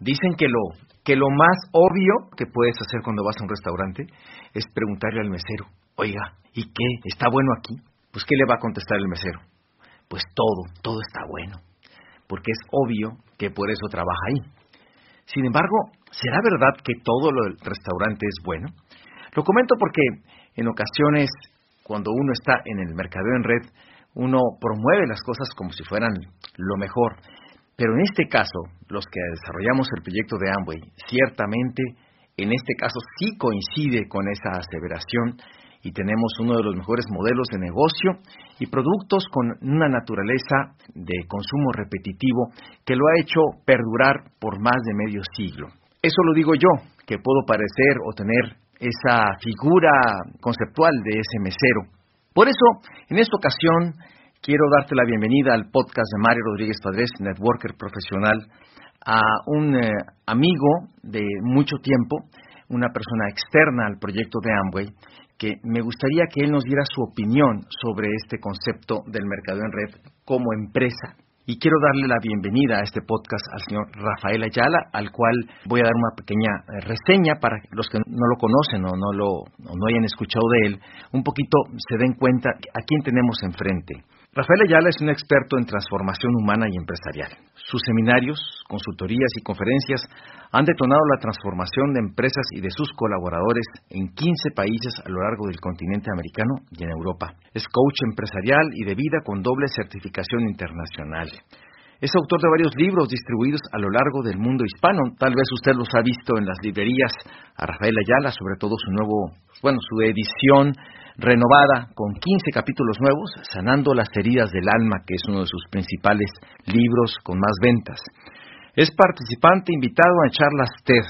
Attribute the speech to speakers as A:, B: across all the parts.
A: Dicen que lo, que lo más obvio que puedes hacer cuando vas a un restaurante es preguntarle al mesero, oiga, ¿y qué? ¿Está bueno aquí? Pues ¿qué le va a contestar el mesero? Pues todo, todo está bueno, porque es obvio que por eso trabaja ahí. Sin embargo, ¿será verdad que todo lo del restaurante es bueno? Lo comento porque en ocasiones, cuando uno está en el mercadeo en red, uno promueve las cosas como si fueran lo mejor. Pero en este caso, los que desarrollamos el proyecto de Amway, ciertamente en este caso sí coincide con esa aseveración y tenemos uno de los mejores modelos de negocio y productos con una naturaleza de consumo repetitivo que lo ha hecho perdurar por más de medio siglo. Eso lo digo yo, que puedo parecer o tener esa figura conceptual de ese mesero. Por eso, en esta ocasión, quiero darte la bienvenida al podcast de Mario Rodríguez Padres, networker profesional, a un eh, amigo de mucho tiempo, una persona externa al proyecto de Amway, que me gustaría que él nos diera su opinión sobre este concepto del mercado en red como empresa. Y quiero darle la bienvenida a este podcast al señor Rafael Ayala, al cual voy a dar una pequeña eh, reseña para los que no lo conocen o no, lo, o no hayan escuchado de él, un poquito se den cuenta a quién tenemos enfrente. Rafael Ayala es un experto en transformación humana y empresarial. Sus seminarios, consultorías y conferencias han detonado la transformación de empresas y de sus colaboradores en 15 países a lo largo del continente americano y en Europa. Es coach empresarial y de vida con doble certificación internacional. Es autor de varios libros distribuidos a lo largo del mundo hispano. Tal vez usted los ha visto en las librerías a Rafael Ayala, sobre todo su nuevo, bueno, su edición renovada con 15 capítulos nuevos, Sanando las heridas del alma, que es uno de sus principales libros con más ventas. Es participante invitado a charlas TED.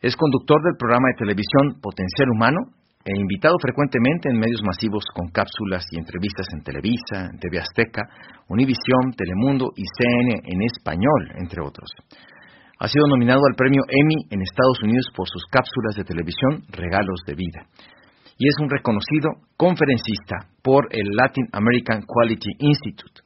A: Es conductor del programa de televisión Potencial Humano e invitado frecuentemente en medios masivos con cápsulas y entrevistas en Televisa, en TV Azteca, Univisión, Telemundo y CNN en español, entre otros. Ha sido nominado al premio Emmy en Estados Unidos por sus cápsulas de televisión Regalos de Vida y es un reconocido conferencista por el Latin American Quality Institute.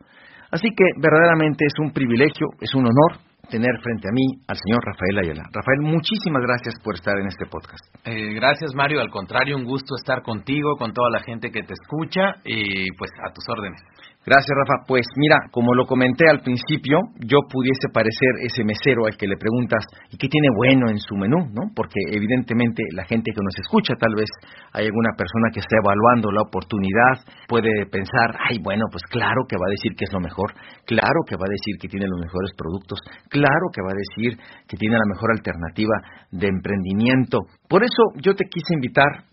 A: Así que verdaderamente es un privilegio, es un honor tener frente a mí al señor Rafael Ayala. Rafael, muchísimas gracias por estar en este podcast.
B: Eh, gracias, Mario. Al contrario, un gusto estar contigo, con toda la gente que te escucha y pues a tus órdenes.
A: Gracias, Rafa. Pues mira, como lo comenté al principio, yo pudiese parecer ese mesero al que le preguntas, ¿y qué tiene bueno en su menú? ¿no? Porque evidentemente la gente que nos escucha, tal vez hay alguna persona que está evaluando la oportunidad, puede pensar, ay, bueno, pues claro que va a decir que es lo mejor, claro que va a decir que tiene los mejores productos, claro que va a decir que tiene la mejor alternativa de emprendimiento. Por eso yo te quise invitar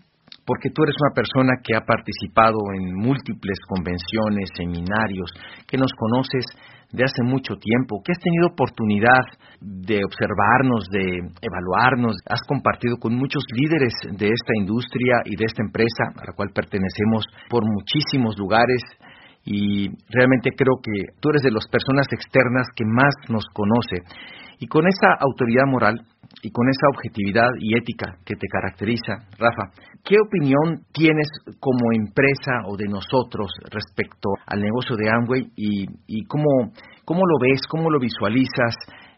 A: porque tú eres una persona que ha participado en múltiples convenciones, seminarios, que nos conoces de hace mucho tiempo, que has tenido oportunidad de observarnos, de evaluarnos, has compartido con muchos líderes de esta industria y de esta empresa a la cual pertenecemos por muchísimos lugares y realmente creo que tú eres de las personas externas que más nos conoce. Y con esa autoridad moral y con esa objetividad y ética que te caracteriza, Rafa, ¿qué opinión tienes como empresa o de nosotros respecto al negocio de Amway y, y cómo, cómo lo ves, cómo lo visualizas?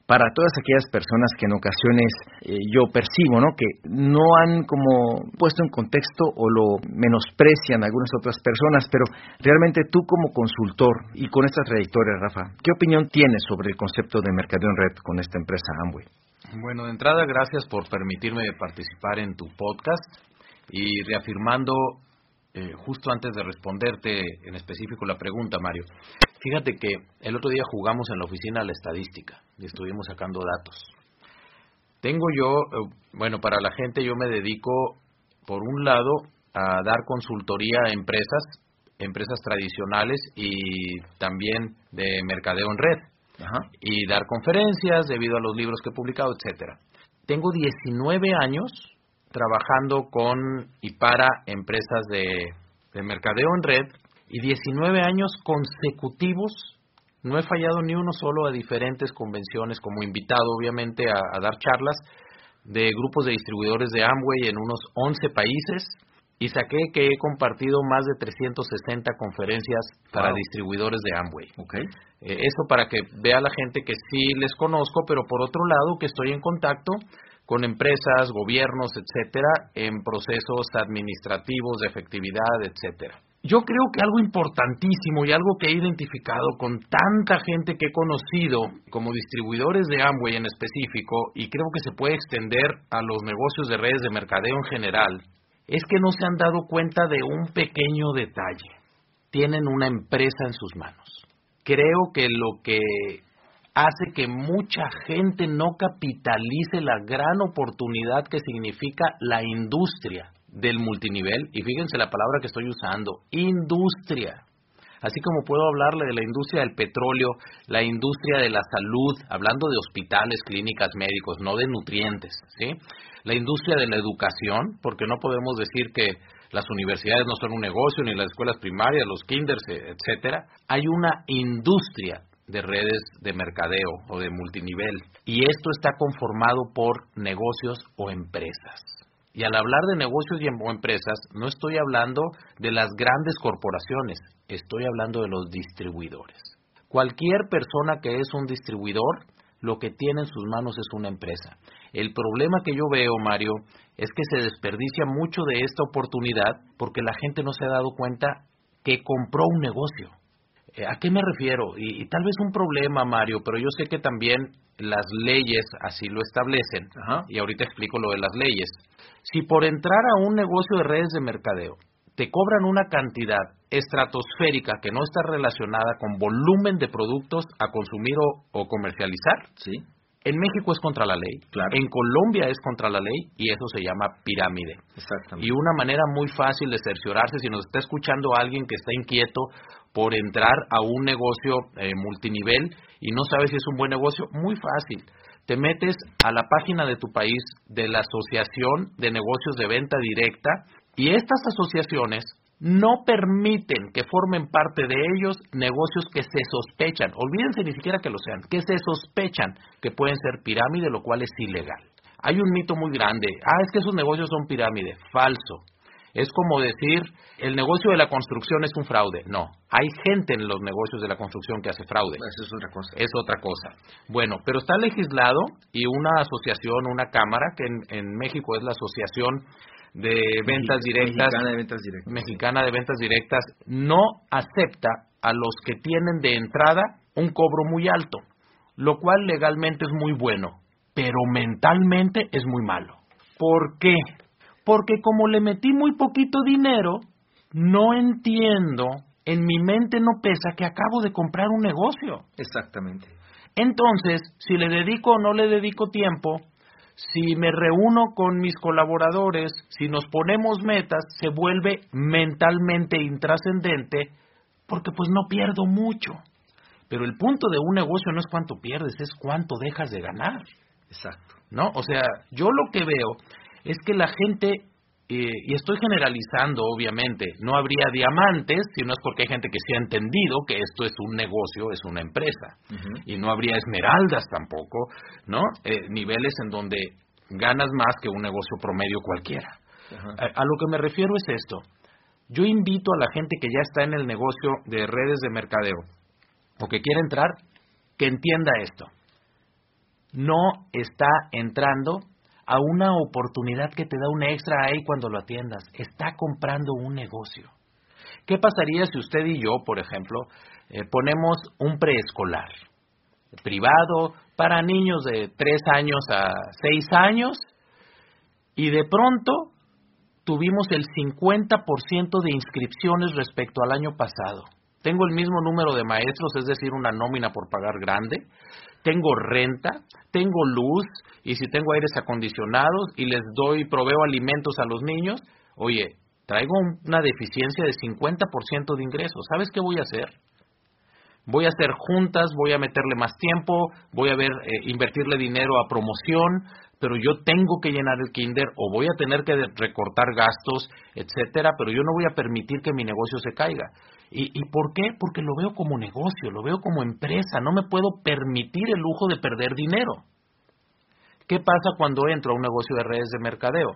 A: para todas aquellas personas que en ocasiones eh, yo percibo, ¿no? Que no han como puesto en contexto o lo menosprecian algunas otras personas, pero realmente tú como consultor y con esta trayectoria, Rafa, ¿qué opinión tienes sobre el concepto de mercadeo en red con esta empresa Amway?
B: Bueno, de entrada, gracias por permitirme participar en tu podcast y reafirmando eh, justo antes de responderte en específico la pregunta, Mario, fíjate que el otro día jugamos en la oficina la estadística y estuvimos sacando datos. Tengo yo, eh, bueno, para la gente yo me dedico, por un lado, a dar consultoría a empresas, empresas tradicionales y también de mercadeo en red, y dar conferencias debido a los libros que he publicado, etcétera. Tengo 19 años trabajando con y para empresas de, mercadeo en red y 19 años consecutivos no he fallado ni uno solo a diferentes convenciones como invitado obviamente a, dar charlas de grupos de distribuidores de Amway en unos 11 países y saqué que he compartido más de 360 conferencias para distribuidores de Amway.
A: Okay.
B: Eh, eso para que vea la gente que sí les conozco, pero por otro lado que estoy en contacto con empresas, gobiernos, etcétera, en procesos administrativos de efectividad, etcétera. Yo creo que algo importantísimo y algo que he identificado con tanta gente que he conocido como distribuidores de Amway en específico, y creo que se puede extender a los negocios de redes de mercadeo en general, es que no se han dado cuenta de un pequeño detalle. Tienen una empresa en sus manos. Creo que lo que hace que mucha gente no capitalice la gran oportunidad que significa la industria del multinivel, y fíjense la palabra que estoy usando, industria. Así como puedo hablarle de la industria del petróleo, la industria de la salud, hablando de hospitales, clínicas, médicos, no de nutrientes, ¿sí? La industria de la educación, porque no podemos decir que las universidades no son un negocio, ni las escuelas primarias, los kinders, etcétera. Hay una industria de redes de mercadeo o de multinivel, y esto está conformado por negocios o empresas. Y al hablar de negocios y em-, empresas, no estoy hablando de las grandes corporaciones, estoy hablando de los distribuidores. Cualquier persona que es un distribuidor, lo que tiene en sus manos es una empresa. El problema que yo veo, Mario, es que se desperdicia mucho de esta oportunidad porque la gente no se ha dado cuenta que compró un negocio. Eh, ¿A qué me refiero? Y, tal vez un problema, Mario, pero yo sé que también las leyes así lo establecen. Y ahorita explico lo de las leyes. Si por entrar a un negocio de redes de mercadeo te cobran una cantidad estratosférica que no está relacionada con volumen de productos a consumir o, comercializar,
A: ¿Sí?
B: en México es contra la ley, en Colombia es contra la ley y eso se llama pirámide. Y una manera muy fácil de cerciorarse, si nos está escuchando alguien que está inquieto por entrar a un negocio eh, multinivel y no sabe si es un buen negocio, muy fácil te metes a la página de tu país de la Asociación de Negocios de Venta Directa y estas asociaciones no permiten que formen parte de ellos negocios que se sospechan, olvídense ni siquiera que lo sean, que se sospechan que pueden ser pirámide, lo cual es ilegal. Hay un mito muy grande, ah, es que esos negocios son pirámide, falso. Es como decir, el negocio de la construcción es un fraude. No, hay gente en los negocios de la construcción que hace fraude.
A: Eso es otra cosa.
B: Es otra cosa. Bueno, pero está legislado y una asociación, una cámara, que en, México es la Asociación de Ventas Directas.
A: Mexicana de Ventas Directas.
B: Mexicana de Ventas Directas, no acepta a los que tienen de entrada un cobro muy alto, lo cual legalmente es muy bueno, pero mentalmente es muy malo. ¿Por qué? porque como le metí muy poquito dinero, no entiendo, en mi mente no pesa que acabo de comprar un negocio.
A: Exactamente.
B: Entonces, si le dedico o no le dedico tiempo, si me reúno con mis colaboradores, si nos ponemos metas, se vuelve mentalmente intrascendente porque pues no pierdo mucho. Pero el punto de un negocio no es cuánto pierdes, es cuánto dejas de ganar.
A: Exacto.
B: ¿No? O sea, yo lo que veo es que la gente, y estoy generalizando obviamente, no habría diamantes si no es porque hay gente que se ha entendido que esto es un negocio, es una empresa, y no habría esmeraldas tampoco, ¿no? Eh, niveles en donde ganas más que un negocio promedio cualquiera. A, a lo que me refiero es esto. Yo invito a la gente que ya está en el negocio de redes de mercadeo o que quiere entrar, que entienda esto. No está entrando a una oportunidad que te da un extra ahí cuando lo atiendas. Está comprando un negocio. ¿Qué pasaría si usted y yo, por ejemplo, eh, ponemos un preescolar privado para niños de 3 años a 6 años y de pronto tuvimos el 50% de inscripciones respecto al año pasado? Tengo el mismo número de maestros, es decir, una nómina por pagar grande, tengo renta, tengo luz y si tengo aires acondicionados y les doy, proveo alimentos a los niños, oye, traigo una deficiencia de 50% de ingresos. ¿Sabes qué voy a hacer? Voy a hacer juntas, voy a meterle más tiempo, voy a ver, eh, invertirle dinero a promoción, pero yo tengo que llenar el kinder o voy a tener que recortar gastos, etcétera, pero yo no voy a permitir que mi negocio se caiga. ¿Y, ¿Y por qué? Porque lo veo como negocio, lo veo como empresa, no me puedo permitir el lujo de perder dinero. ¿Qué pasa cuando entro a un negocio de redes de mercadeo?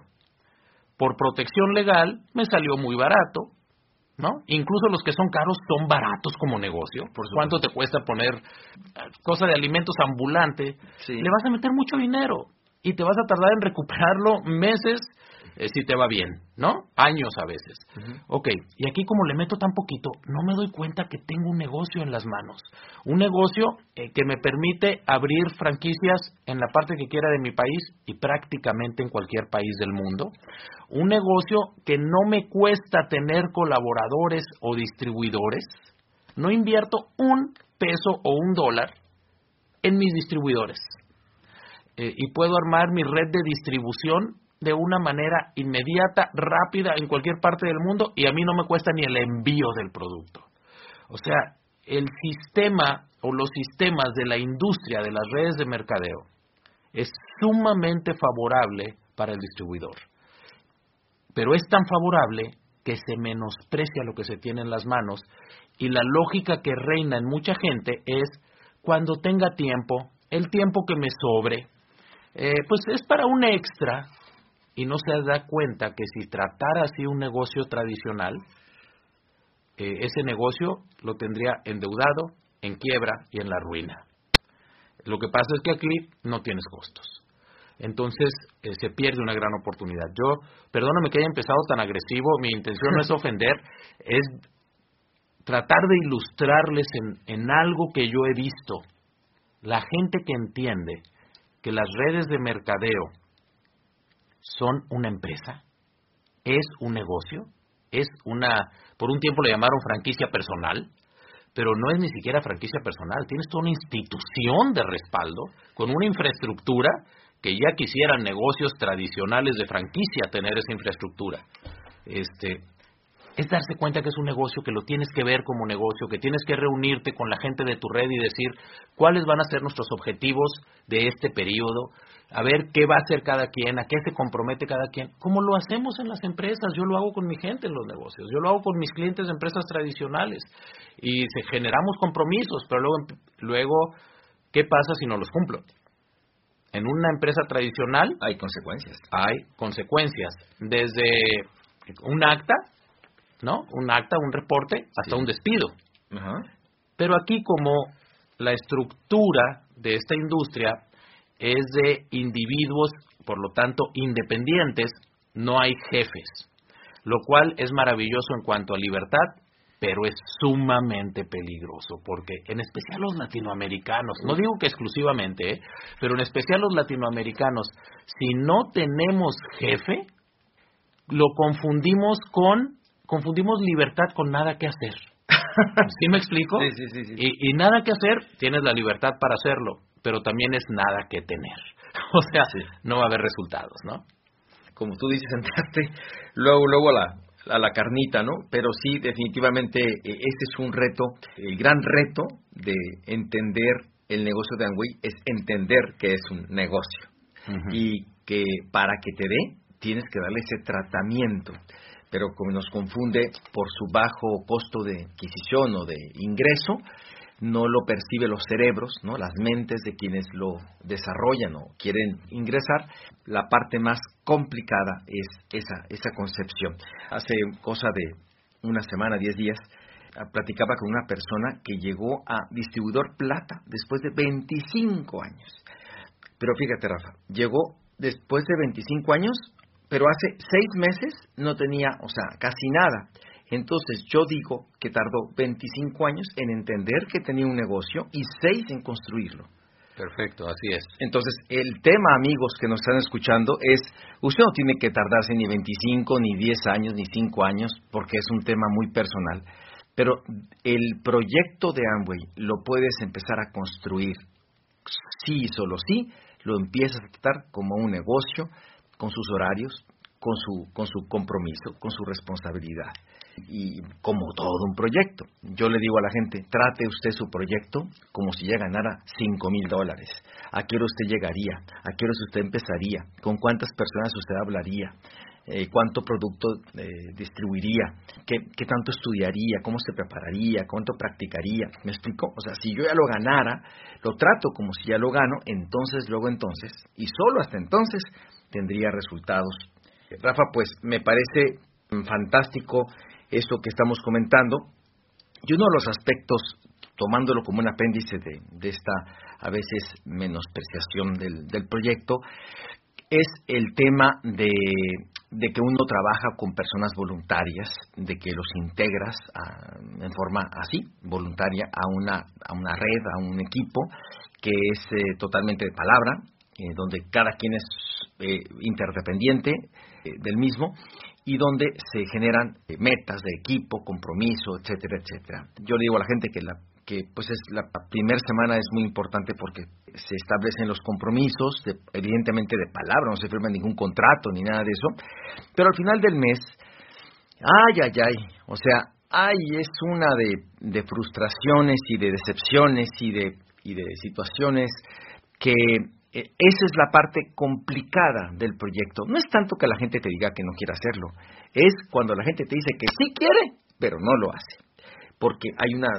B: por protección legal me salió muy barato, ¿no? Incluso los que son caros son baratos como negocio. ¿Por cuánto te cuesta poner eh, cosa de alimentos ambulante? Le vas a meter mucho dinero y te vas a tardar en recuperarlo meses eh, si te va bien, ¿no? Años a veces. Ok, y aquí como le meto tan poquito, no me doy cuenta que tengo un negocio en las manos. Un negocio eh, que me permite abrir franquicias en la parte que quiera de mi país y prácticamente en cualquier país del mundo. Un negocio que no me cuesta tener colaboradores o distribuidores. No invierto un peso o un dólar en mis distribuidores. Eh, y puedo armar mi red de distribución de una manera inmediata, rápida, en cualquier parte del mundo y a mí no me cuesta ni el envío del producto. O sea, el sistema o los sistemas de la industria de las redes de mercadeo es sumamente favorable para el distribuidor. Pero es tan favorable que se menosprecia lo que se tiene en las manos y la lógica que reina en mucha gente es cuando tenga tiempo, el tiempo que me sobre, eh, pues es para un extra y no se da cuenta que si tratara así un negocio tradicional, eh, ese negocio lo tendría endeudado, en quiebra y en la ruina. Lo que pasa es que aquí no tienes costos. Entonces eh, se pierde una gran oportunidad. Yo, perdóname que haya empezado tan agresivo, mi intención no es ofender, es tratar de ilustrarles en, en algo que yo he visto. La gente que entiende que las redes de mercadeo son una empresa, es un negocio, es una, por un tiempo le llamaron franquicia personal, pero no es ni siquiera franquicia personal, tienes toda una institución de respaldo con una infraestructura que ya quisieran negocios tradicionales de franquicia tener esa infraestructura. Este, es darse cuenta que es un negocio, que lo tienes que ver como negocio, que tienes que reunirte con la gente de tu red y decir cuáles van a ser nuestros objetivos de este periodo, a ver qué va a hacer cada quien, a qué se compromete cada quien, como lo hacemos en las empresas, yo lo hago con mi gente en los negocios, yo lo hago con mis clientes de empresas tradicionales. Y generamos compromisos, pero luego, luego ¿qué pasa si no los cumplo? En una empresa tradicional
A: hay consecuencias.
B: Hay consecuencias, desde un acta, ¿no? Un acta, un reporte, hasta un despido. Pero aquí como la estructura de esta industria es de individuos, por lo tanto, independientes, no hay jefes, lo cual es maravilloso en cuanto a libertad, pero es sumamente peligroso, porque en especial los latinoamericanos, no digo que exclusivamente, ¿eh? pero en especial los latinoamericanos, si no tenemos jefe, lo confundimos con, confundimos libertad con nada que hacer. ¿Sí me explico?
A: Sí, sí, sí,
B: y, y, nada que hacer, tienes la libertad para hacerlo pero también es nada que tener. O sea, no va a haber resultados, ¿no?
A: Como tú dices, entraste luego, luego a la, a la carnita, ¿no? Pero sí, definitivamente, eh, este es un reto, el gran reto de entender el negocio de Amway es entender que es un negocio y que para que te dé tienes que darle ese tratamiento pero como nos confunde por su bajo costo de adquisición o de ingreso, no lo percibe los cerebros, ¿no? las mentes de quienes lo desarrollan o quieren ingresar, la parte más complicada es esa, esa concepción. Hace cosa de una semana, diez días, ah, platicaba con una persona que llegó a distribuidor plata después de 25 años. Pero fíjate, Rafa, llegó después de 25 años, pero hace seis meses no tenía, o sea, casi nada. Entonces yo digo que tardó 25 años en entender que tenía un negocio y 6 en construirlo.
B: Perfecto, así es.
A: Entonces, el tema, amigos que nos están escuchando, es, usted no tiene que tardarse ni 25, ni 10 años, ni 5 años, porque es un tema muy personal, pero el proyecto de Amway lo puedes empezar a construir, sí y solo sí, lo empiezas a tratar como un negocio, con sus horarios, con su, con su compromiso, con su responsabilidad y como todo un proyecto. Yo le digo a la gente, trate usted su proyecto como si ya ganara cinco mil dólares. ¿A qué hora usted llegaría? ¿A qué hora usted empezaría? ¿Con cuántas personas usted hablaría? Eh, ¿Cuánto producto eh, distribuiría? ¿Qué, ¿Qué tanto estudiaría? ¿Cómo se prepararía? ¿Cuánto practicaría? ¿Me explico? O sea, si yo ya lo ganara, lo trato como si ya lo gano, entonces, luego entonces, y solo hasta entonces, tendría resultados Rafa, pues me parece fantástico eso que estamos comentando. Y uno de los aspectos, tomándolo como un apéndice de, esta a veces menospreciación del, proyecto, es el tema de, que uno trabaja con personas voluntarias, de que los integras en forma así, voluntaria, a una, a una red, a un equipo que es eh, totalmente de palabra, eh, donde cada quien es eh, interdependiente del mismo y donde se generan metas de equipo, compromiso, etcétera, etcétera. Yo le digo a la gente que la que pues es la primera semana es muy importante porque se establecen los compromisos, evidentemente de palabra, no se firma ningún contrato ni nada de eso, pero al final del mes, ay, ay, ay, o sea, ay, es una de, de frustraciones y de decepciones y de, y de situaciones que esa es la parte complicada del proyecto. No es tanto que la gente te diga que no quiere hacerlo, es cuando la gente te dice que sí quiere, pero no lo hace. Porque hay una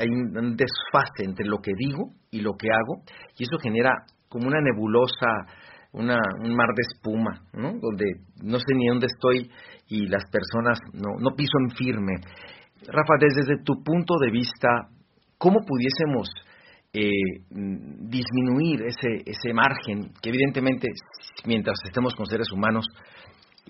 A: hay un desfase entre lo que digo y lo que hago, y eso genera como una nebulosa, una, un mar de espuma, ¿no? donde no sé ni dónde estoy y las personas no, no piso en firme. Rafa, desde, tu punto de vista, ¿cómo pudiésemos eh, disminuir ese, ese margen que evidentemente mientras estemos con seres humanos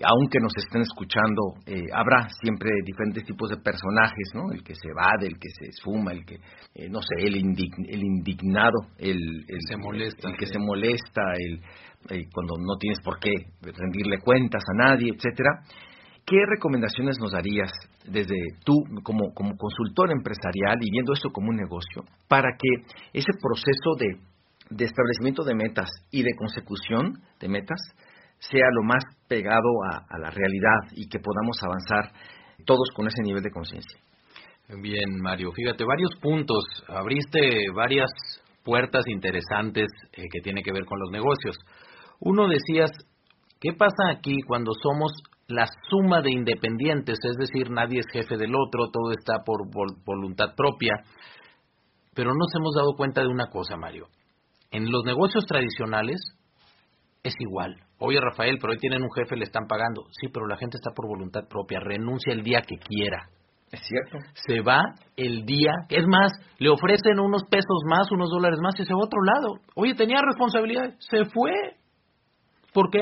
A: aunque nos estén escuchando, eh, habrá siempre diferentes tipos de personajes, ¿no? El que se va, el que se esfuma, el que, eh, no sé, el, el indignado, el, el,
B: se molesta,
A: el que se molesta, el, eh, cuando no tienes por qué rendirle cuentas a nadie, etcétera. ¿Qué recomendaciones nos darías desde tú como, como consultor empresarial y viendo esto como un negocio para que ese proceso de, de establecimiento de metas y de consecución de metas sea lo más pegado a, la realidad y que podamos avanzar todos con ese nivel de conciencia.
B: Bien, Mario, fíjate, varios puntos. Abriste varias puertas interesantes eh, que tienen que ver con los negocios. Uno decías, ¿qué pasa aquí cuando somos la suma de independientes? Es decir, nadie es jefe del otro, todo está por voluntad propia. Pero nos hemos dado cuenta de una cosa, Mario. En los negocios tradicionales es igual. Oye, Rafael, pero hoy tienen un jefe, le están pagando. Sí, pero la gente está por voluntad propia, renuncia el día que quiera.
A: Es cierto.
B: Se va el día, es más, le ofrecen unos pesos más, unos dólares más y se va a otro lado. Oye, tenía responsabilidad, se fue. ¿Por qué?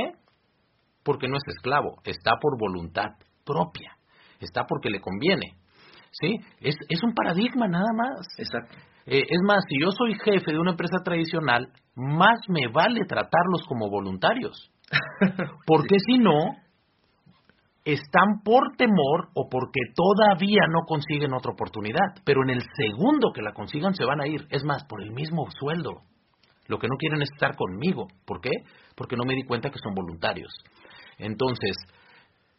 B: Porque no es esclavo, está por voluntad propia, está porque le conviene. ¿Sí? Es, es un paradigma nada más.
A: Exacto.
B: Eh, es más, si yo soy jefe de una empresa tradicional, más me vale tratarlos como voluntarios. Porque si no, están por temor o porque todavía no consiguen otra oportunidad. Pero en el segundo que la consigan se van a ir. Es más, por el mismo sueldo. Lo que no quieren es estar conmigo. ¿Por qué? Porque no me di cuenta que son voluntarios. Entonces,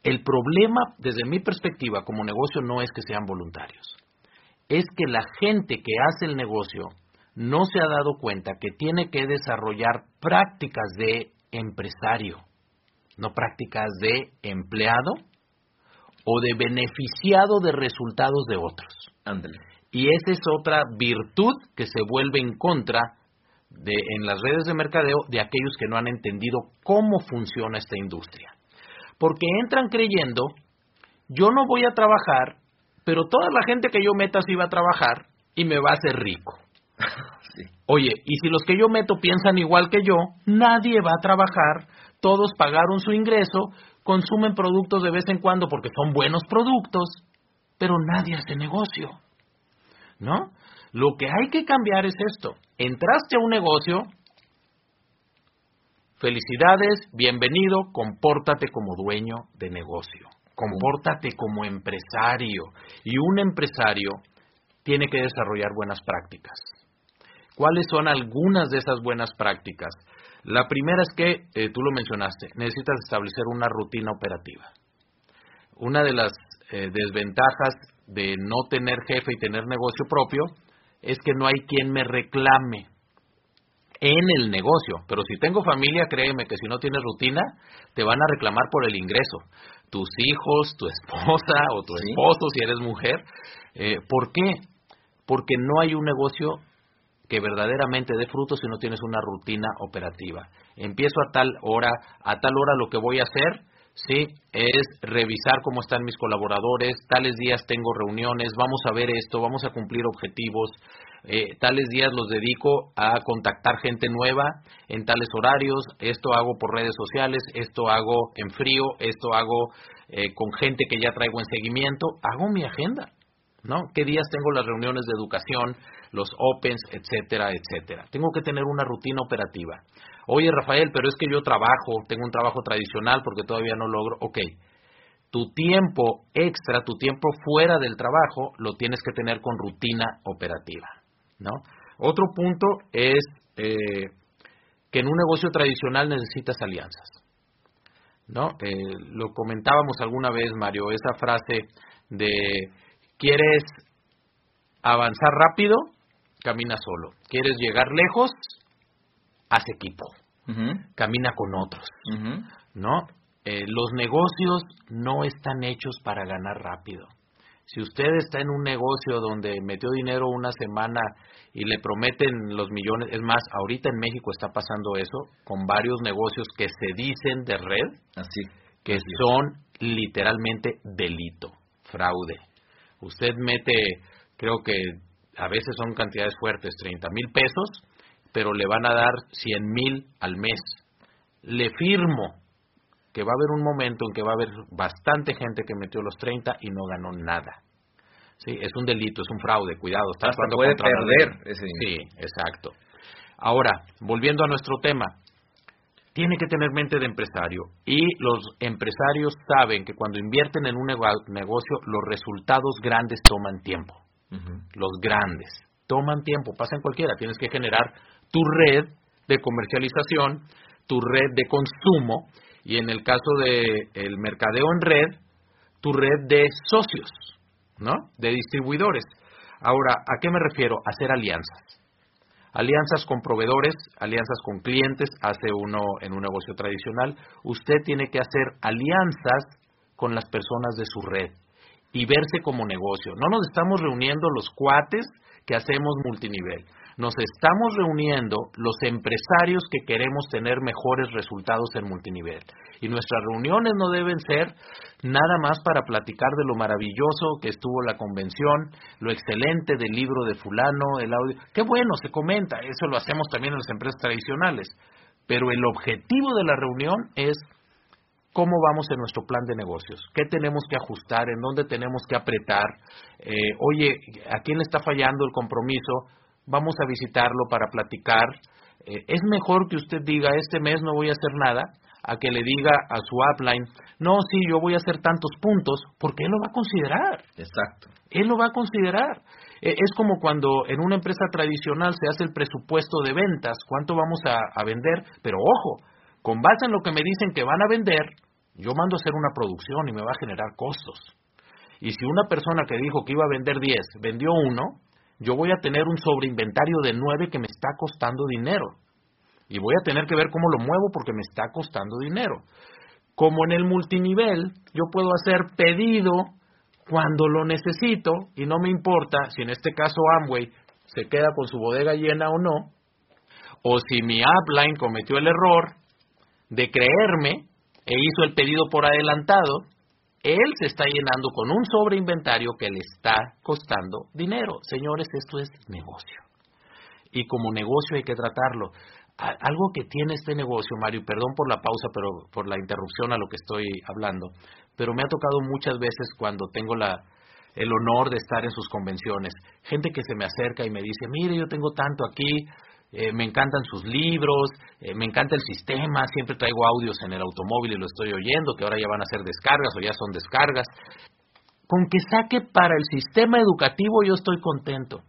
B: el problema desde mi perspectiva como negocio no es que sean voluntarios. Es que la gente que hace el negocio no se ha dado cuenta que tiene que desarrollar prácticas de empresario, no prácticas de empleado o de beneficiado de resultados de otros. Y esa es otra virtud que se vuelve en contra de, en las redes de mercadeo de aquellos que no han entendido cómo funciona esta industria. Porque entran creyendo, yo no voy a trabajar, pero toda la gente que yo meta sí va a trabajar y me va a hacer rico. Oye, y si los que yo meto piensan igual que yo, nadie va a trabajar, todos pagaron su ingreso, consumen productos de vez en cuando porque son buenos productos, pero nadie hace negocio. ¿No? Lo que hay que cambiar es esto. Entraste a un negocio, felicidades, bienvenido, compórtate como dueño de negocio, compórtate como empresario. Y un empresario tiene que desarrollar buenas prácticas. ¿Cuáles son algunas de esas buenas prácticas? La primera es que, eh, tú lo mencionaste, necesitas establecer una rutina operativa. Una de las eh, desventajas de no tener jefe y tener negocio propio es que no hay quien me reclame en el negocio. Pero si tengo familia, créeme que si no tienes rutina, te van a reclamar por el ingreso. Tus hijos, tu esposa o tu esposo, si eres mujer. Eh, ¿Por qué? Porque no hay un negocio que verdaderamente dé frutos si no tienes una rutina operativa. Empiezo a tal hora, a tal hora lo que voy a hacer, ¿sí? Es revisar cómo están mis colaboradores, tales días tengo reuniones, vamos a ver esto, vamos a cumplir objetivos, eh, tales días los dedico a contactar gente nueva en tales horarios, esto hago por redes sociales, esto hago en frío, esto hago eh, con gente que ya traigo en seguimiento, hago mi agenda, ¿no? ¿Qué días tengo las reuniones de educación, los opens, etcétera, etcétera? Tengo que tener una rutina operativa. Oye, Rafael, pero es que yo trabajo, tengo un trabajo tradicional porque todavía no logro. Ok, tu tiempo extra, tu tiempo fuera del trabajo, lo tienes que tener con rutina operativa. ¿no? Otro punto es eh, que en un negocio tradicional necesitas alianzas. ¿no? Eh, lo comentábamos alguna vez, Mario, esa frase de ¿quieres avanzar rápido? Camina solo. ¿Quieres llegar lejos? Haz equipo. Camina con otros. ¿No? Eh, los negocios no están hechos para ganar rápido. Si usted está en un negocio donde metió dinero una semana y le prometen los millones, es más, ahorita en México está pasando eso con varios negocios que se dicen de red,
A: así,
B: que son literalmente delito, fraude. Usted mete, creo que a veces son cantidades fuertes, 30 mil pesos, pero le van a dar 100 mil al mes. Le firmo que va a haber un momento en que va a haber bastante gente que metió los 30 y no ganó nada. Sí, es un delito, es un fraude, cuidado.
A: Está Hasta puede perder ese
B: dinero. Sí, exacto. Ahora, volviendo a nuestro tema, tiene que tener mente de empresario y los empresarios saben que cuando invierten en un negocio los resultados grandes toman tiempo. Los grandes toman tiempo, pasan cualquiera, tienes que generar tu red de comercialización, tu red de consumo y en el caso de mercadeo en red, tu red de socios, ¿no? De distribuidores. Ahora, ¿a qué me refiero? Hacer alianzas. Alianzas con proveedores, alianzas con clientes, hace uno en un negocio tradicional. Usted tiene que hacer alianzas con las personas de su red y verse como negocio. No nos estamos reuniendo los cuates que hacemos multinivel nos estamos reuniendo los empresarios que queremos tener mejores resultados en multinivel. Y nuestras reuniones no deben ser nada más para platicar de lo maravilloso que estuvo la convención, lo excelente del libro de fulano, el audio. Qué bueno, se comenta, eso lo hacemos también en las empresas tradicionales. Pero el objetivo de la reunión es cómo vamos en nuestro plan de negocios, qué tenemos que ajustar, en dónde tenemos que apretar, eh, oye, ¿a quién le está fallando el compromiso? vamos a visitarlo para platicar. Eh, es mejor que usted diga, este mes no voy a hacer nada, a que le diga a su upline, no, sí, yo voy a hacer tantos puntos, porque él lo va a considerar.
A: Exacto.
B: Él lo va a considerar. Eh, es como cuando en una empresa tradicional se hace el presupuesto de ventas, cuánto vamos a, a vender, pero ojo, con base en lo que me dicen que van a vender, yo mando a hacer una producción y me va a generar costos. Y si una persona que dijo que iba a vender 10 vendió uno, yo voy a tener un sobreinventario de 9 que me está costando dinero. Y voy a tener que ver cómo lo muevo porque me está costando dinero. Como en el multinivel, yo puedo hacer pedido cuando lo necesito y no me importa si en este caso Amway se queda con su bodega llena o no, o si mi upline cometió el error de creerme e hizo el pedido por adelantado él se está llenando con un sobreinventario que le está costando dinero. Señores, esto es negocio. Y como negocio hay que tratarlo. Algo que tiene este negocio, Mario, perdón por la pausa, pero por la interrupción a lo que estoy hablando, pero me ha tocado muchas veces cuando tengo la, el honor de estar en sus convenciones, gente que se me acerca y me dice, mire, yo tengo tanto aquí, eh, me encantan sus libros, eh, me encanta el sistema, siempre traigo audios en el automóvil y lo estoy oyendo, que ahora ya van a ser descargas o ya son descargas. Con que saque para el sistema educativo yo estoy contento.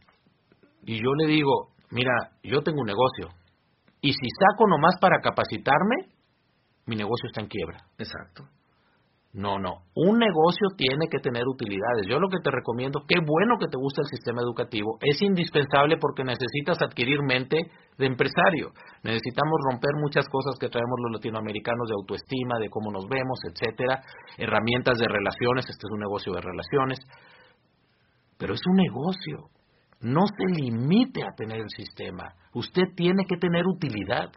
B: Y yo le digo, mira, yo tengo un negocio. Y si saco nomás para capacitarme, mi negocio está en quiebra.
A: Exacto.
B: No, no. Un negocio tiene que tener utilidades. Yo lo que te recomiendo, qué bueno que te guste el sistema educativo, es indispensable porque necesitas adquirir mente de empresario. Necesitamos romper muchas cosas que traemos los latinoamericanos de autoestima, de cómo nos vemos, etcétera, herramientas de relaciones, este es un negocio de relaciones. Pero es un negocio. No se limite a tener el sistema. Usted tiene que tener utilidad.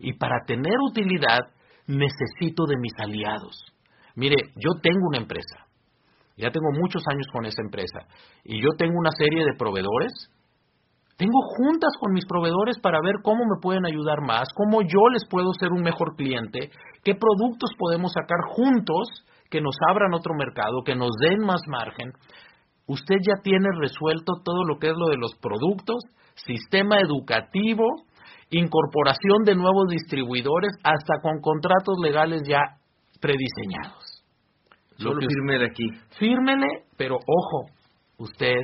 B: Y para tener utilidad necesito de mis aliados Mire, yo tengo una empresa, ya tengo muchos años con esa empresa, y yo tengo una serie de proveedores. Tengo juntas con mis proveedores para ver cómo me pueden ayudar más, cómo yo les puedo ser un mejor cliente, qué productos podemos sacar juntos que nos abran otro mercado, que nos den más margen. Usted ya tiene resuelto todo lo que es lo de los productos, sistema educativo, incorporación de nuevos distribuidores, hasta con contratos legales ya prediseñados.
A: Solo fírmele aquí.
B: Fírmele, pero ojo, usted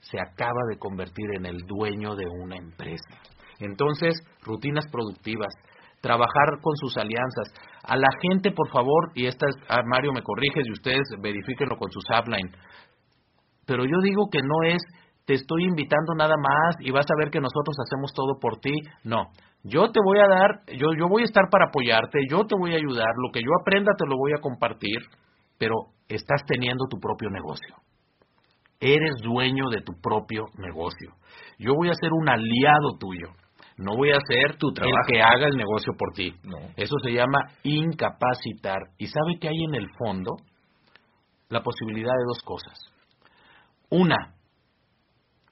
B: se acaba de convertir en el dueño de una empresa. Entonces, rutinas productivas, trabajar con sus alianzas. A la gente, por favor, y esta es, a Mario me corriges y ustedes verifíquenlo con sus upline. Pero yo digo que no es te estoy invitando nada más y vas a ver que nosotros hacemos todo por ti. No, yo te voy a dar, yo, yo voy a estar para apoyarte, yo te voy a ayudar, lo que yo aprenda te lo voy a compartir, pero estás teniendo tu propio negocio. Eres dueño de tu propio negocio. Yo voy a ser un aliado tuyo. No voy a ser
A: tu trabajo.
B: el que haga el negocio por ti.
A: No.
B: Eso se llama incapacitar. ¿Y sabe que hay en el fondo? La posibilidad de dos cosas. Una,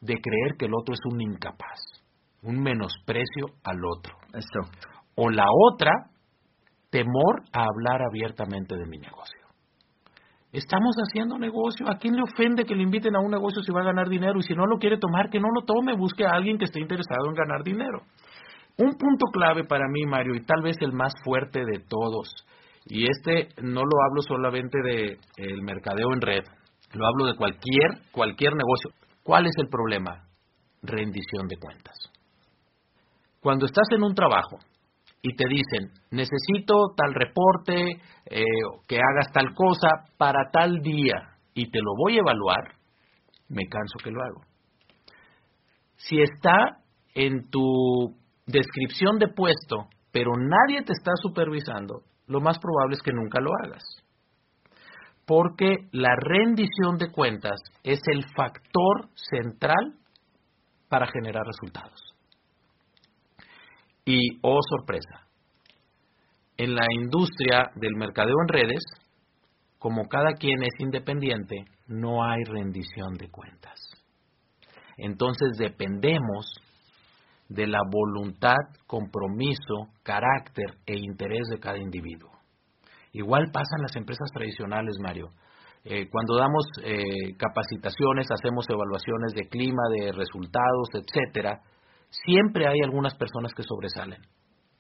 B: de creer que el otro es un incapaz, un menosprecio al otro.
A: Esto.
B: O la otra, temor a hablar abiertamente de mi negocio. Estamos haciendo negocio. ¿A quién le ofende que le inviten a un negocio si va a ganar dinero? Y si no lo quiere tomar, que no lo tome. Busque a alguien que esté interesado en ganar dinero. Un punto clave para mí, Mario, y tal vez el más fuerte de todos, y este no lo hablo solamente de el mercadeo en red, lo hablo de cualquier cualquier negocio. ¿Cuál es el problema? Rendición de cuentas. Cuando estás en un trabajo y te dicen, necesito tal reporte, eh, que hagas tal cosa para tal día y te lo voy a evaluar, me canso que lo hago. Si está en tu descripción de puesto, pero nadie te está supervisando, lo más probable es que nunca lo hagas porque la rendición de cuentas es el factor central para generar resultados. Y, oh sorpresa, en la industria del mercadeo en redes, como cada quien es independiente, no hay rendición de cuentas. Entonces dependemos de la voluntad, compromiso, carácter e interés de cada individuo. Igual pasa en las empresas tradicionales, Mario. Eh, cuando damos eh, capacitaciones, hacemos evaluaciones de clima, de resultados, etcétera, siempre hay algunas personas que sobresalen,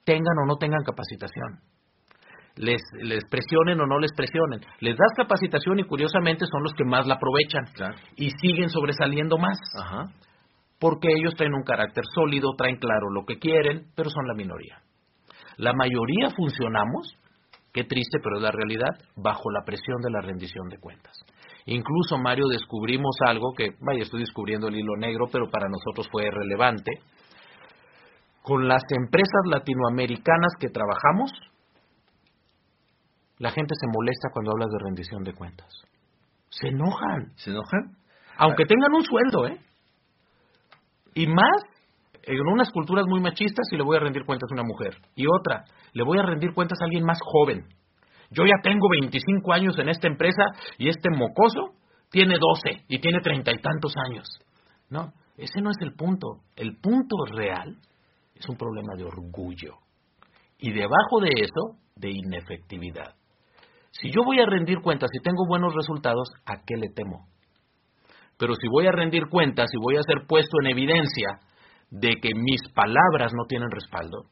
B: tengan o no tengan capacitación. Les, les presionen o no les presionen. Les das capacitación y curiosamente son los que más la aprovechan y siguen sobresaliendo más. Porque ellos traen un carácter sólido, traen claro lo que quieren, pero son la minoría. La mayoría funcionamos Qué triste, pero es la realidad, bajo la presión de la rendición de cuentas. Incluso, Mario, descubrimos algo que, vaya, estoy descubriendo el hilo negro, pero para nosotros fue relevante. Con las empresas latinoamericanas que trabajamos, la gente se molesta cuando hablas de rendición de cuentas. Se enojan.
A: ¿Se enojan?
B: Aunque tengan un sueldo, ¿eh? Y más en unas culturas muy machistas y le voy a rendir cuentas a una mujer. Y otra, le voy a rendir cuentas a alguien más joven. Yo ya tengo 25 años en esta empresa y este mocoso tiene 12 y tiene treinta y tantos años. No, ese no es el punto. El punto real es un problema de orgullo. Y debajo de eso, de inefectividad. Si yo voy a rendir cuentas y tengo buenos resultados, ¿a qué le temo? Pero si voy a rendir cuentas y voy a ser puesto en evidencia de que mis palabras no tienen respaldo,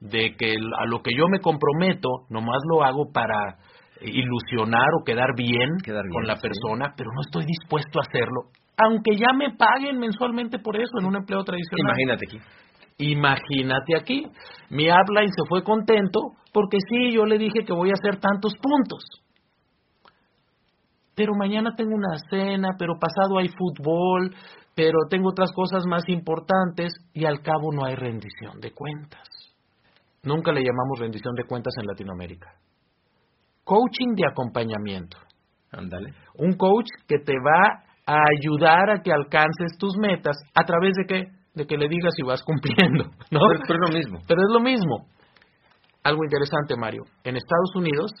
B: de que a lo que yo me comprometo, nomás lo hago para ilusionar o quedar bien, con la persona, pero no estoy dispuesto a hacerlo, aunque ya me paguen mensualmente por eso en un empleo tradicional.
A: Imagínate aquí.
B: Imagínate aquí. Mi upline se fue contento porque sí, yo le dije que voy a hacer tantos puntos. Pero mañana tengo una cena, pero pasado hay fútbol, pero tengo otras cosas más importantes y al cabo no hay rendición de cuentas. Nunca le llamamos rendición de cuentas en Latinoamérica. Coaching de acompañamiento.
A: Ándale.
B: Un coach que te va a ayudar a que alcances tus metas a través de qué? De que le digas si vas cumpliendo, ¿no?
A: Pero, pero es lo mismo.
B: Pero es lo mismo. Algo interesante, Mario. En Estados Unidos,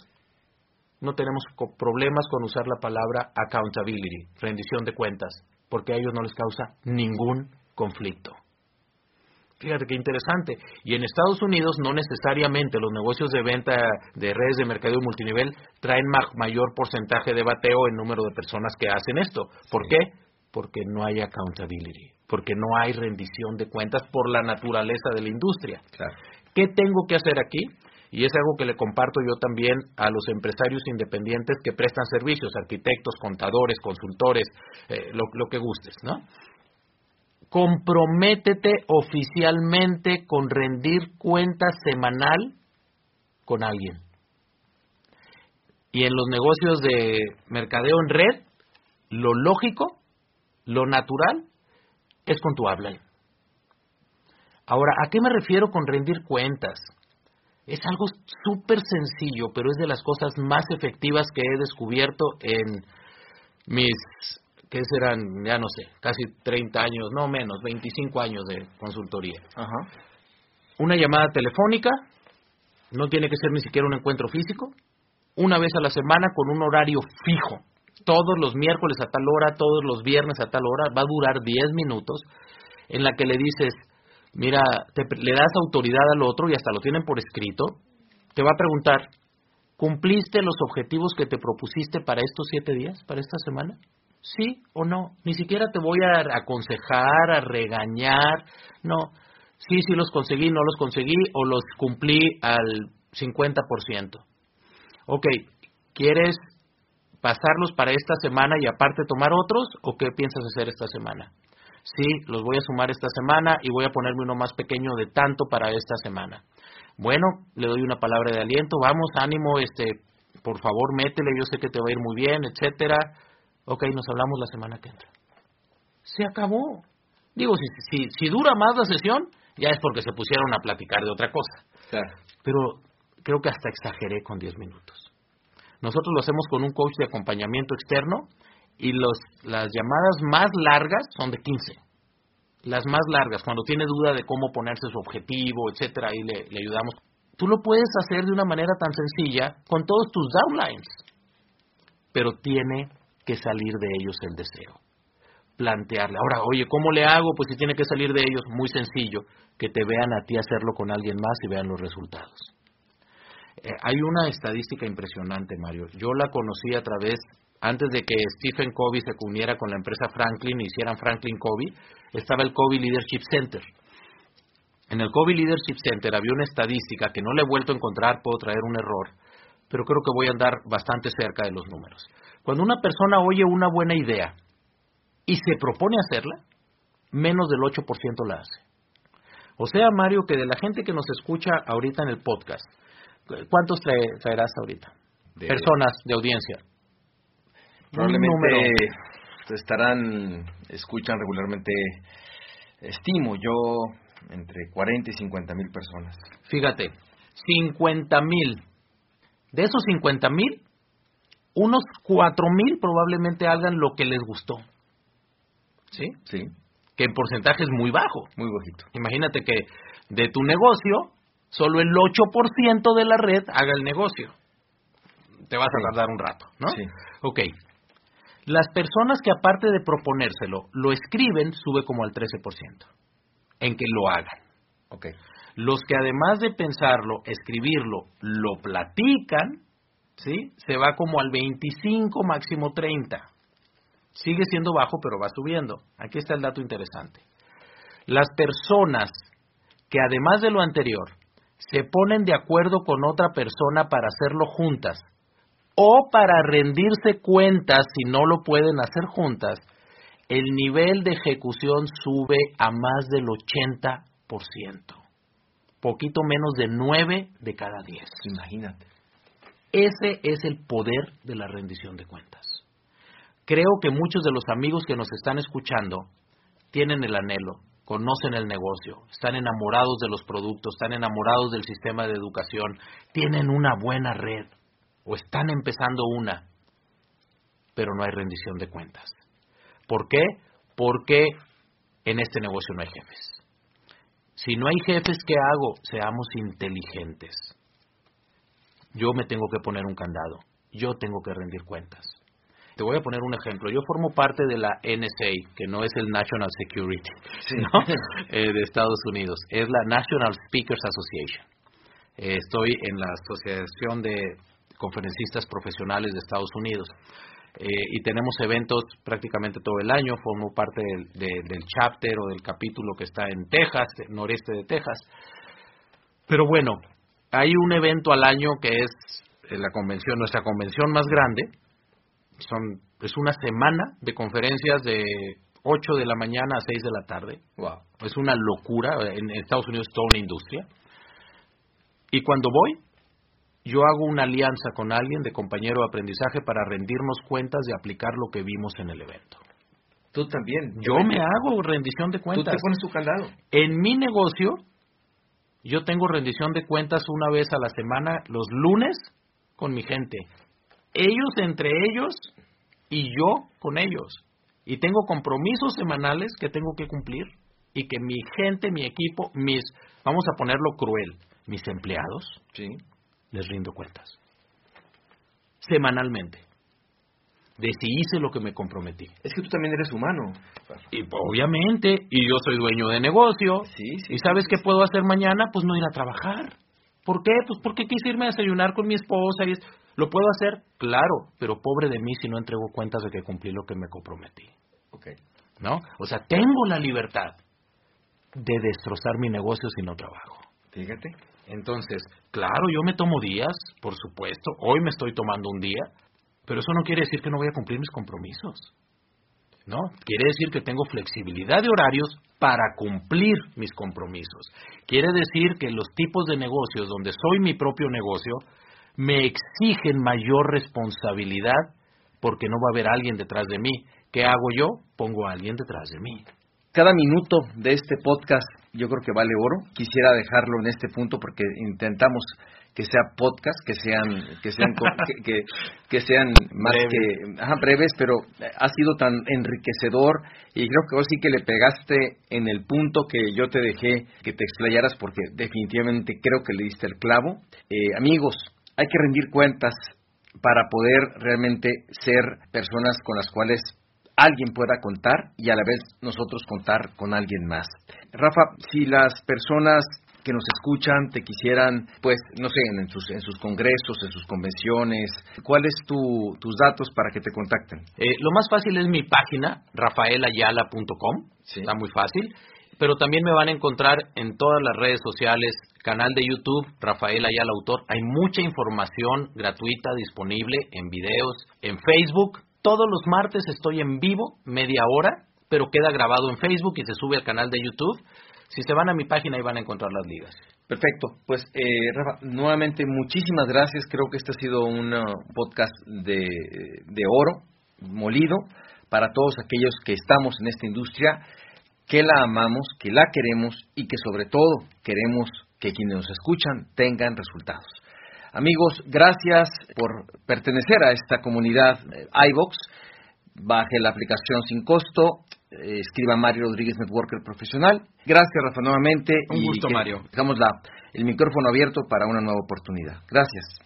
B: no tenemos problemas con usar la palabra accountability, rendición de cuentas, porque a ellos no les causa ningún conflicto. Fíjate qué interesante. Y en Estados Unidos no necesariamente los negocios de venta de redes de mercadeo multinivel traen mayor porcentaje de bateo en número de personas que hacen esto. ¿Por qué? Porque no hay accountability, porque no hay rendición de cuentas por la naturaleza de la industria. ¿Qué tengo que hacer aquí? Y es algo que le comparto yo también a los empresarios independientes que prestan servicios, arquitectos, contadores, consultores, eh, lo, que gustes, ¿no? comprométete oficialmente con rendir cuenta semanal con alguien. Y en los negocios de mercadeo en red, lo lógico, lo natural, es con tu habla. Ahora, ¿a qué me refiero con rendir cuentas? Es algo súper sencillo, pero es de las cosas más efectivas que he descubierto en mis que serán, ya no sé, casi 30 años, no menos, 25 años de consultoría. Una llamada telefónica, no tiene que ser ni siquiera un encuentro físico, una vez a la semana con un horario fijo, todos los miércoles a tal hora, todos los viernes a tal hora, va a durar 10 minutos, en la que le dices, mira, le das autoridad al otro y hasta lo tienen por escrito, te va a preguntar, ¿cumpliste los objetivos que te propusiste para estos siete días, para esta semana? sí o no. Ni siquiera te voy a aconsejar, a regañar. No, sí, sí los conseguí, no los conseguí o los cumplí al 50%. Ok, ¿quieres pasarlos para esta semana y aparte tomar otros o qué piensas hacer esta semana? Sí, los voy a sumar esta semana y voy a ponerme uno más pequeño de tanto para esta semana. Bueno, le doy una palabra de aliento, vamos, ánimo, este, por favor, métele, yo sé que te va a ir muy bien, etcétera Ok, nos hablamos la semana que entra. Se acabó. Digo, si, si, si dura más la sesión, ya es porque se pusieron a platicar de otra cosa. Pero creo que hasta exageré con 10 minutos. Nosotros lo hacemos con un coach de acompañamiento externo y los, las llamadas más largas son de 15. Las más largas, cuando tiene duda de cómo ponerse su objetivo, etcétera, ahí le, ayudamos. Tú lo puedes hacer de una manera tan sencilla con todos tus downlines, pero tiene que salir de ellos el deseo. Plantearle. Ahora, oye, ¿cómo le hago? Pues si tiene que salir de ellos, muy sencillo, que te vean a ti hacerlo con alguien más y vean los resultados. Eh, hay una estadística impresionante, Mario. Yo la conocí a través, antes de que Stephen Covey se uniera con la empresa Franklin y hicieran Franklin Covey, estaba el Covey Leadership Center. En el Covey Leadership Center había una estadística que no le he vuelto a encontrar, puedo traer un error, pero creo que voy a andar bastante cerca de los números. Cuando una persona oye una buena idea y se propone hacerla, menos del 8% la hace. O sea, Mario, que de la gente que nos escucha ahorita en el podcast, ¿cuántos traerás ahorita? Personas de audiencia.
A: Probablemente estarán, escuchan regularmente, estimo yo, entre 40 y 50 mil personas.
B: Fíjate, 50 mil. De esos 50 mil, unos cuatro mil probablemente hagan lo que les gustó. ¿Sí?
A: Sí.
B: Que en porcentaje es muy bajo.
A: Muy bajito.
B: Imagínate que de tu negocio, solo el 8% de la red haga el negocio. Te vas a tardar un rato, ¿no?
A: Sí.
B: Ok. Las personas que aparte de proponérselo, lo escriben, sube como al 13% en que lo hagan.
A: Ok.
B: Los que además de pensarlo, escribirlo, lo platican, ¿sí? Se va como al 25, máximo 30. Sigue siendo bajo, pero va subiendo. Aquí está el dato interesante. Las personas que además de lo anterior se ponen de acuerdo con otra persona para hacerlo juntas o para rendirse cuentas si no lo pueden hacer juntas, el nivel de ejecución sube a más del 80%. Poquito menos de 9 de cada 10.
A: Imagínate.
B: Ese es el poder de la rendición de cuentas. Creo que muchos de los amigos que nos están escuchando tienen el anhelo, conocen el negocio, están enamorados de los productos, están enamorados del sistema de educación, tienen una buena red o están empezando una, pero no hay rendición de cuentas. ¿Por qué? Porque en este negocio no hay jefes. Si no hay jefes, ¿qué hago? Seamos inteligentes yo me tengo que poner un candado. yo tengo que rendir cuentas. Te voy a poner un ejemplo. Yo formo parte de la NSA, que no es el National Security eh, de Estados Unidos, es la National Speakers Association. Eh, estoy en la Asociación de Conferencistas Profesionales de Estados Unidos. Eh, y tenemos eventos prácticamente todo el año, formo parte del, del chapter o del capítulo que está en Texas, noreste de Texas. Pero bueno, hay un evento al año que es la convención, nuestra convención más grande, son, es una semana de conferencias de 8 de la mañana a 6 de la tarde. Wow. Es una locura. En Estados Unidos es toda una industria. Y cuando voy, yo hago una alianza con alguien de compañero de aprendizaje para rendirnos cuentas de aplicar lo que vimos en el evento.
A: Tú también.
B: Yo me hago rendición de cuentas.
A: Tú te pones tu candado.
B: En mi negocio, yo tengo rendición de cuentas una vez a la semana, los lunes, con mi gente ellos entre ellos y yo con ellos. Y tengo compromisos semanales que tengo que cumplir y que mi gente, mi equipo, mis, vamos a ponerlo cruel, mis empleados, ¿sí? Les rindo cuentas. Semanalmente. De si hice lo que me comprometí.
A: Es que tú también eres humano.
B: Y obviamente, y yo soy dueño de negocio.
A: Sí,
B: ¿Y sabes qué puedo hacer mañana? Pues no ir a trabajar. ¿Por qué? Pues porque quise irme a desayunar con mi esposa y es... ¿Lo puedo hacer? Claro, pero pobre de mí si no entrego cuentas de que cumplí lo que me comprometí.
A: Okay.
B: ¿No? O sea, tengo la libertad de destrozar mi negocio si no trabajo.
A: Fíjate.
B: Entonces, claro, yo me tomo días, por supuesto. Hoy me estoy tomando un día, pero eso no quiere decir que no voy a cumplir mis compromisos. ¿No? Quiere decir que tengo flexibilidad de horarios para cumplir mis compromisos. Quiere decir que los tipos de negocios donde soy mi propio negocio me exigen mayor responsabilidad porque no va a haber alguien detrás de mí. ¿Qué hago yo? Pongo a alguien detrás de mí.
A: Cada minuto de este podcast yo creo que vale oro. Quisiera dejarlo en este punto porque intentamos que sea podcast, que sean que sean que, que, sean más que breves, pero ha sido tan enriquecedor y creo que hoy sí que le pegaste en el punto que yo te dejé que te explayaras porque definitivamente creo que le diste el clavo. Eh, amigos, hay que rendir cuentas para poder realmente ser personas con las cuales alguien pueda contar y a la vez nosotros contar con alguien más. Rafa, si las personas que nos escuchan te quisieran, pues, no sé, en sus, en sus congresos, en sus convenciones, ¿cuáles tu, tus datos para que te contacten?
B: Eh, lo más fácil es mi página, rafaelayala.com, está muy fácil, pero también me van a encontrar en todas las redes sociales canal de YouTube, Rafael Ayala Autor. Hay mucha información gratuita disponible en videos, en Facebook. Todos los martes estoy en vivo, media hora, pero queda grabado en Facebook y se sube al canal de YouTube. Si se van a mi página ahí van a encontrar las ligas.
A: Perfecto. Pues, eh, Rafa, nuevamente muchísimas gracias. Creo que este ha sido un uh, podcast de, de oro, molido, para todos aquellos que estamos en esta industria, que la amamos, que la queremos y que sobre todo queremos que quienes nos escuchan tengan resultados. Amigos, gracias por pertenecer a esta comunidad eh, iVox. Baje la aplicación sin costo. Eh, escriba Mario Rodríguez Networker Profesional. Gracias, Rafa, nuevamente.
B: Un gusto, Mario.
A: Dejamos la, el micrófono abierto para una nueva oportunidad. Gracias.